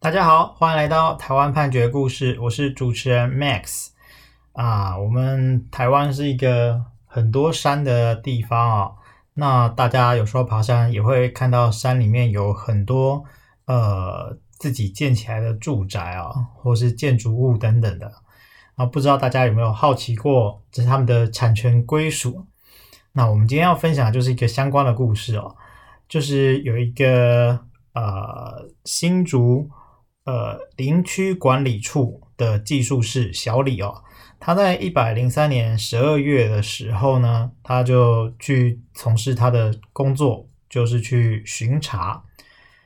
大家好，欢迎来到台湾判决故事，我是主持人 Max 啊。我们台湾是一个很多山的地方啊，那大家有时候爬山也会看到山里面有很多呃自己建起来的住宅啊，或是建筑物等等的啊。不知道大家有没有好奇过，这是他们的产权归属？那我们今天要分享的就是一个相关的故事哦，就是有一个呃新竹。呃，林区管理处的技术士小李哦，他在一百零三年十二月的时候呢，他就去从事他的工作，就是去巡查。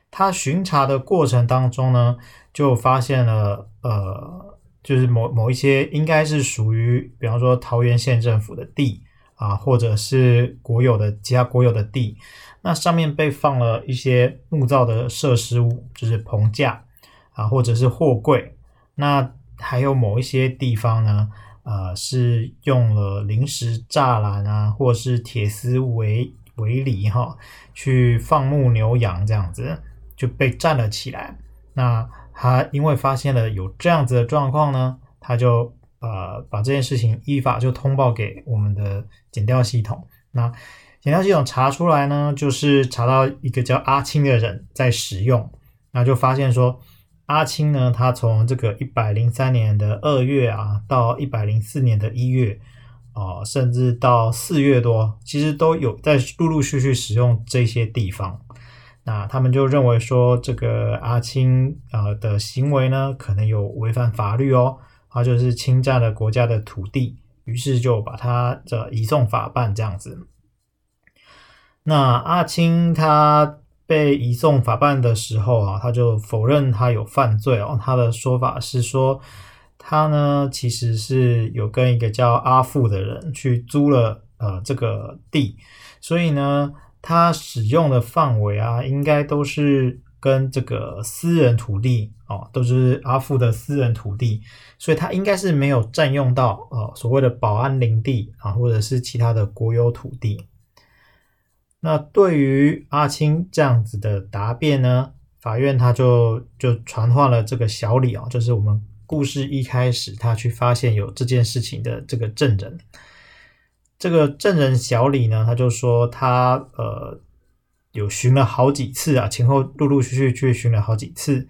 他巡查的过程当中呢，就发现了呃，就是某某一些应该是属于，比方说桃园县政府的地啊，或者是国有的其他国有的地，那上面被放了一些木造的设施物，就是棚架。啊，或者是货柜，那还有某一些地方呢，呃，是用了临时栅栏啊，或是铁丝围围篱哈，去放牧牛羊这样子就被站了起来。那他因为发现了有这样子的状况呢，他就呃把这件事情依法就通报给我们的检调系统。那检调系统查出来呢，就是查到一个叫阿青的人在使用，那就发现说。阿青呢，他从这个一百零三年的二月啊，到一百零四年的一月，哦、甚至到四月多，其实都有在陆陆续续使用这些地方。那他们就认为说，这个阿青啊、呃、的行为呢，可能有违反法律哦，他就是侵占了国家的土地，于是就把他这移送法办这样子。那阿青他。被移送法办的时候啊，他就否认他有犯罪哦。他的说法是说，他呢其实是有跟一个叫阿富的人去租了呃这个地，所以呢，他使用的范围啊，应该都是跟这个私人土地哦，都是阿富的私人土地，所以他应该是没有占用到呃所谓的保安林地啊，或者是其他的国有土地。那对于阿青这样子的答辩呢，法院他就就传唤了这个小李啊，就是我们故事一开始他去发现有这件事情的这个证人。这个证人小李呢，他就说他呃有巡了好几次啊，前后陆陆续续去巡了好几次。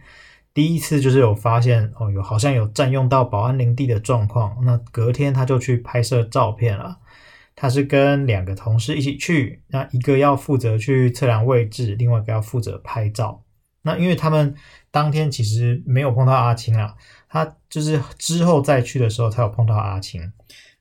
第一次就是有发现哦，有好像有占用到保安林地的状况。那隔天他就去拍摄照片了。他是跟两个同事一起去，那一个要负责去测量位置，另外一个要负责拍照。那因为他们当天其实没有碰到阿青啊，他就是之后再去的时候才有碰到阿青。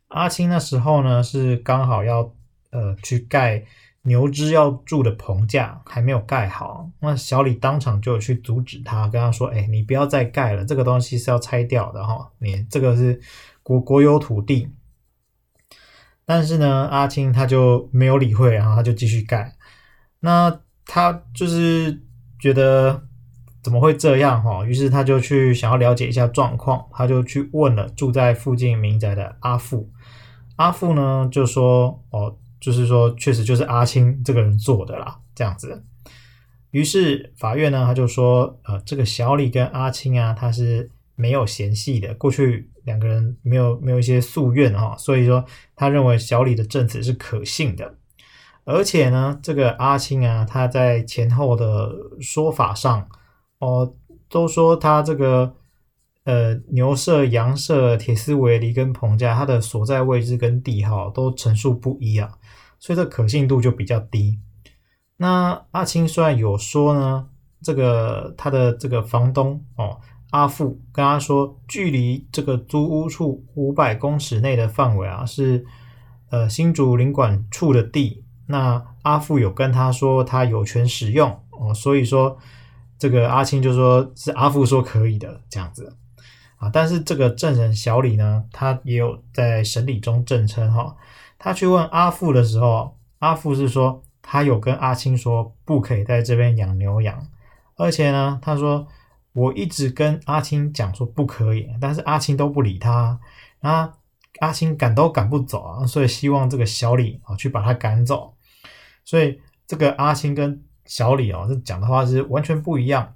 阿青那时候呢是刚好要呃去盖牛只要住的棚架，还没有盖好。那小李当场就去阻止他，跟他说：“哎，你不要再盖了，这个东西是要拆掉的哈，你这个是国国有土地。”但是呢，阿青他就没有理会，然后他就继续盖。那他就是觉得怎么会这样哈？于是他就去想要了解一下状况，他就去问了住在附近民宅的阿富。阿富呢就说：“哦，就是说确实就是阿青这个人做的啦，这样子。”于是法院呢他就说：“呃，这个小李跟阿青啊，他是。”没有嫌隙的，过去两个人没有没有一些宿怨哈，所以说他认为小李的证词是可信的，而且呢，这个阿青啊，他在前后的说法上哦，都说他这个呃牛舍、羊舍、铁丝围篱跟棚架，它的所在位置跟地号都陈述不一啊，所以这可信度就比较低。那阿青虽然有说呢，这个他的这个房东哦。阿富跟他说，距离这个租屋处五百公尺内的范围啊，是呃新竹林管处的地。那阿富有跟他说，他有权使用哦，所以说这个阿青就说是阿富说可以的这样子啊。但是这个证人小李呢，他也有在审理中证称哈，他去问阿富的时候，阿富是说他有跟阿青说不可以在这边养牛羊，而且呢，他说。我一直跟阿青讲说不可以，但是阿青都不理他，那阿青赶都赶不走啊，所以希望这个小李啊去把他赶走，所以这个阿青跟小李啊这讲的话是完全不一样。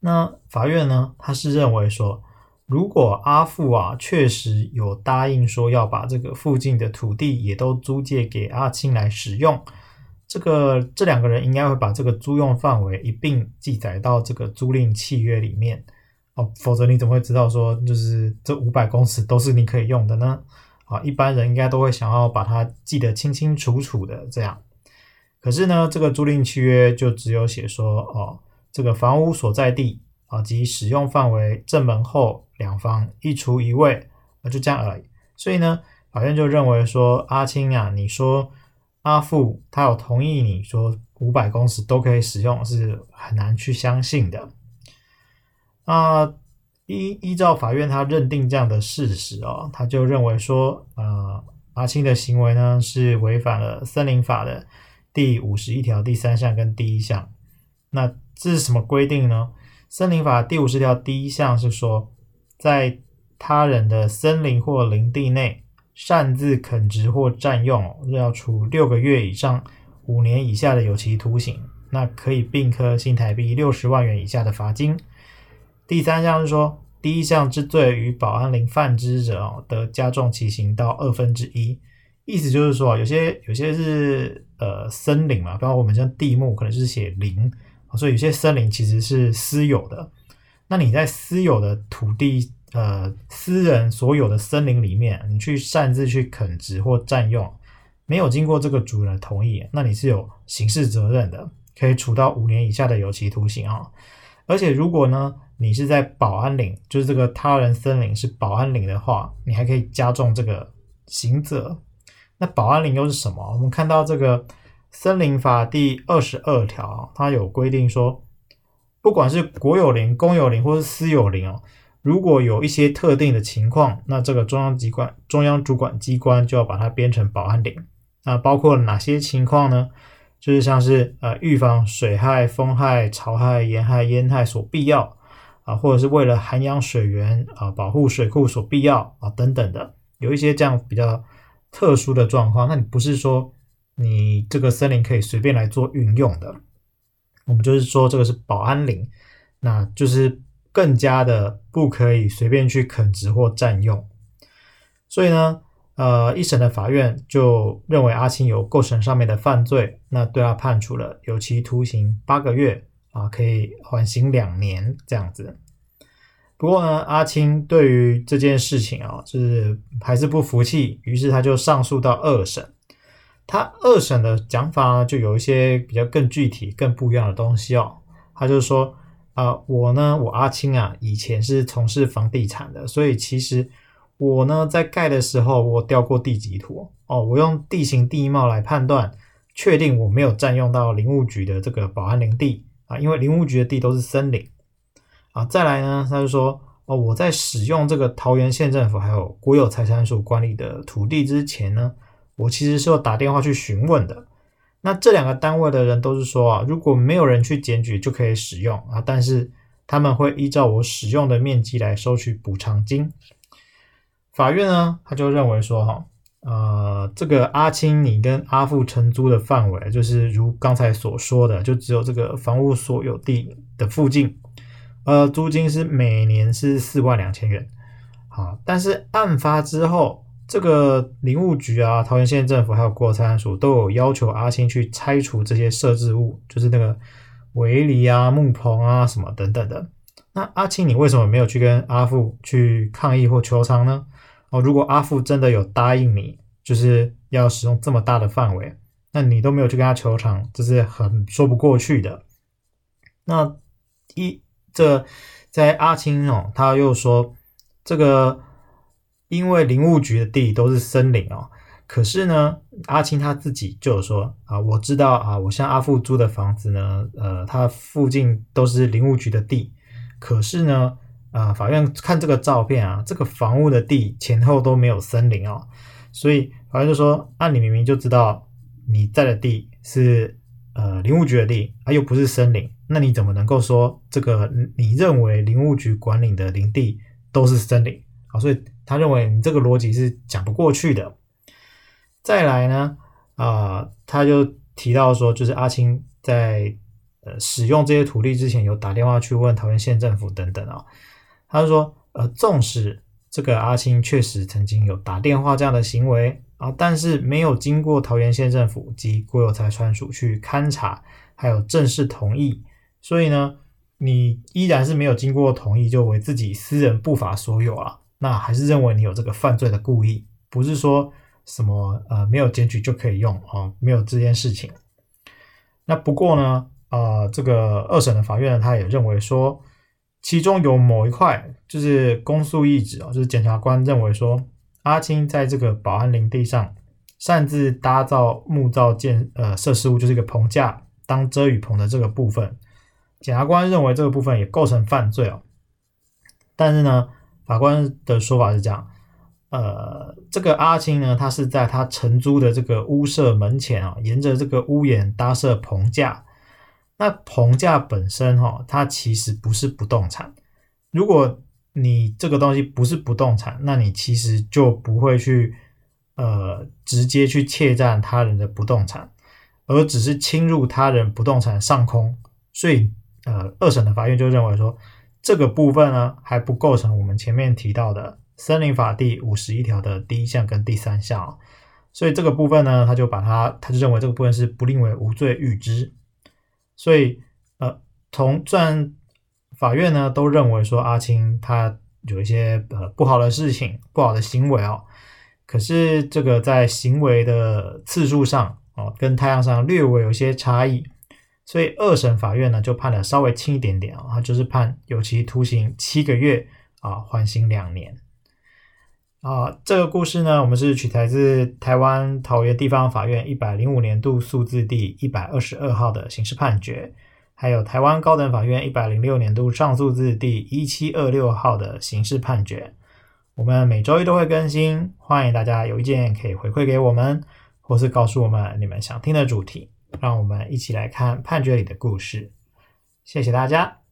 那法院呢，他是认为说，如果阿富啊确实有答应说要把这个附近的土地也都租借给阿青来使用，这个这两个人应该会把这个租用范围一并记载到这个租赁契约里面哦，否则你怎么会知道说就是这五百公尺都是你可以用的呢？啊，一般人应该都会想要把它记得清清楚楚的这样。可是呢，这个租赁契约就只有写说哦，这个房屋所在地啊及使用范围正门后两房一厨一卫，啊就这样而已。所以呢，法院就认为说阿青啊，你说。阿富他有同意你说五百公尺都可以使用，是很难去相信的。啊，依依照法院他认定这样的事实哦，他就认为说，呃，阿青的行为呢是违反了森林法的第五十一条第三项跟第一项。那这是什么规定呢？森林法第五十条第一项是说，在他人的森林或林地内。擅自垦殖或占用，要处六个月以上五年以下的有期徒刑，那可以并科新台币六十万元以下的罚金。第三项是说，第一项之罪与保安林犯之者哦，得加重其刑到二分之一。意思就是说，有些有些是呃森林嘛，包括我们像地目可能是写林，所以有些森林其实是私有的。那你在私有的土地。呃，私人所有的森林里面，你去擅自去垦殖或占用，没有经过这个主人同意，那你是有刑事责任的，可以处到五年以下的有期徒刑啊。而且如果呢，你是在保安林，就是这个他人森林是保安林的话，你还可以加重这个刑责。那保安林又是什么？我们看到这个森林法第二十二条，它有规定说，不管是国有林、公有林或是私有林哦。如果有一些特定的情况，那这个中央机关、中央主管机关就要把它编成保安林。那包括哪些情况呢？就是像是呃预防水害、风害、潮害、盐害、烟害所必要啊，或者是为了涵养水源啊、保护水库所必要啊等等的，有一些这样比较特殊的状况，那你不是说你这个森林可以随便来做运用的。我们就是说这个是保安林，那就是。更加的不可以随便去垦殖或占用，所以呢，呃，一审的法院就认为阿青有构成上面的犯罪，那对他判处了有期徒刑八个月啊，可以缓刑两年这样子。不过呢，阿青对于这件事情啊，就是还是不服气，于是他就上诉到二审。他二审的讲法呢，就有一些比较更具体、更不一样的东西哦。他就说。啊、我呢，我阿青啊，以前是从事房地产的，所以其实我呢，在盖的时候，我调过地籍图哦，我用地形地貌来判断，确定我没有占用到林务局的这个保安林地啊，因为林务局的地都是森林啊。再来呢，他就说哦，我在使用这个桃园县政府还有国有财产署管理的土地之前呢，我其实是有打电话去询问的。那这两个单位的人都是说啊，如果没有人去检举就可以使用啊，但是他们会依照我使用的面积来收取补偿金。法院呢，他就认为说哈，呃，这个阿青你跟阿富承租的范围，就是如刚才所说的，就只有这个房屋所有地的附近，呃，租金是每年是四万两千元。好，但是案发之后。这个林务局啊，桃园县政府还有国参署都有要求阿青去拆除这些设置物，就是那个围篱啊、木棚啊什么等等的。那阿青，你为什么没有去跟阿富去抗议或求偿呢？哦，如果阿富真的有答应你，就是要使用这么大的范围，那你都没有去跟他求偿，这是很说不过去的。那一这在阿青哦，他又说这个。因为林务局的地都是森林哦，可是呢，阿青他自己就有说啊，我知道啊，我向阿富租的房子呢，呃，它附近都是林务局的地，可是呢，啊，法院看这个照片啊，这个房屋的地前后都没有森林哦，所以法院就说，啊，你明明就知道你在的地是呃林务局的地，啊，又不是森林，那你怎么能够说这个你认为林务局管理的林地都是森林？啊，所以。他认为你这个逻辑是讲不过去的。再来呢，啊、他就提到说，就是阿青在呃使用这些土地之前，有打电话去问桃园县政府等等啊、哦。他就说，呃，纵使这个阿青确实曾经有打电话这样的行为啊，但是没有经过桃园县政府及国有财产署去勘查，还有正式同意，所以呢，你依然是没有经过同意就为自己私人不法所有啊，那还是认为你有这个犯罪的故意，不是说什么呃没有检举就可以用啊，没有这件事情。那不过呢，呃，这个二审的法院呢，他也认为说。其中有某一块就是公诉意旨啊，就是检察官认为说，阿青在这个保安林地上擅自搭造木造建呃设施物，就是一个棚架当遮雨棚的这个部分，检察官认为这个部分也构成犯罪哦。但是呢，法官的说法是这样，呃，这个阿青呢，他是在他承租的这个屋舍门前啊，沿着这个屋檐搭设棚架。那棚架本身哈，它其实不是不动产。如果你这个东西不是不动产，那你其实就不会去呃直接去窃占他人的不动产，而只是侵入他人不动产上空。所以呃，二审的法院就认为说，这个部分呢还不构成我们前面提到的森林法第五十一条的第一项跟第三项。所以这个部分呢，他就把它，他就认为这个部分是不令为无罪预知。所以，呃，从虽然法院呢都认为说阿青他有一些呃不好的事情、不好的行为哦，可是这个在行为的次数上哦，跟太阳上略微有些差异，所以二审法院呢就判的稍微轻一点点啊，就是判有期徒刑七个月啊，缓刑两年。啊，这个故事呢，我们是取材自台湾桃园地方法院一百零五年度诉字第一百二十二号的刑事判决，还有台湾高等法院一百零六年度上诉字第一七二六号的刑事判决。我们每周一都会更新，欢迎大家有意见可以回馈给我们，或是告诉我们你们想听的主题，让我们一起来看判决里的故事。谢谢大家。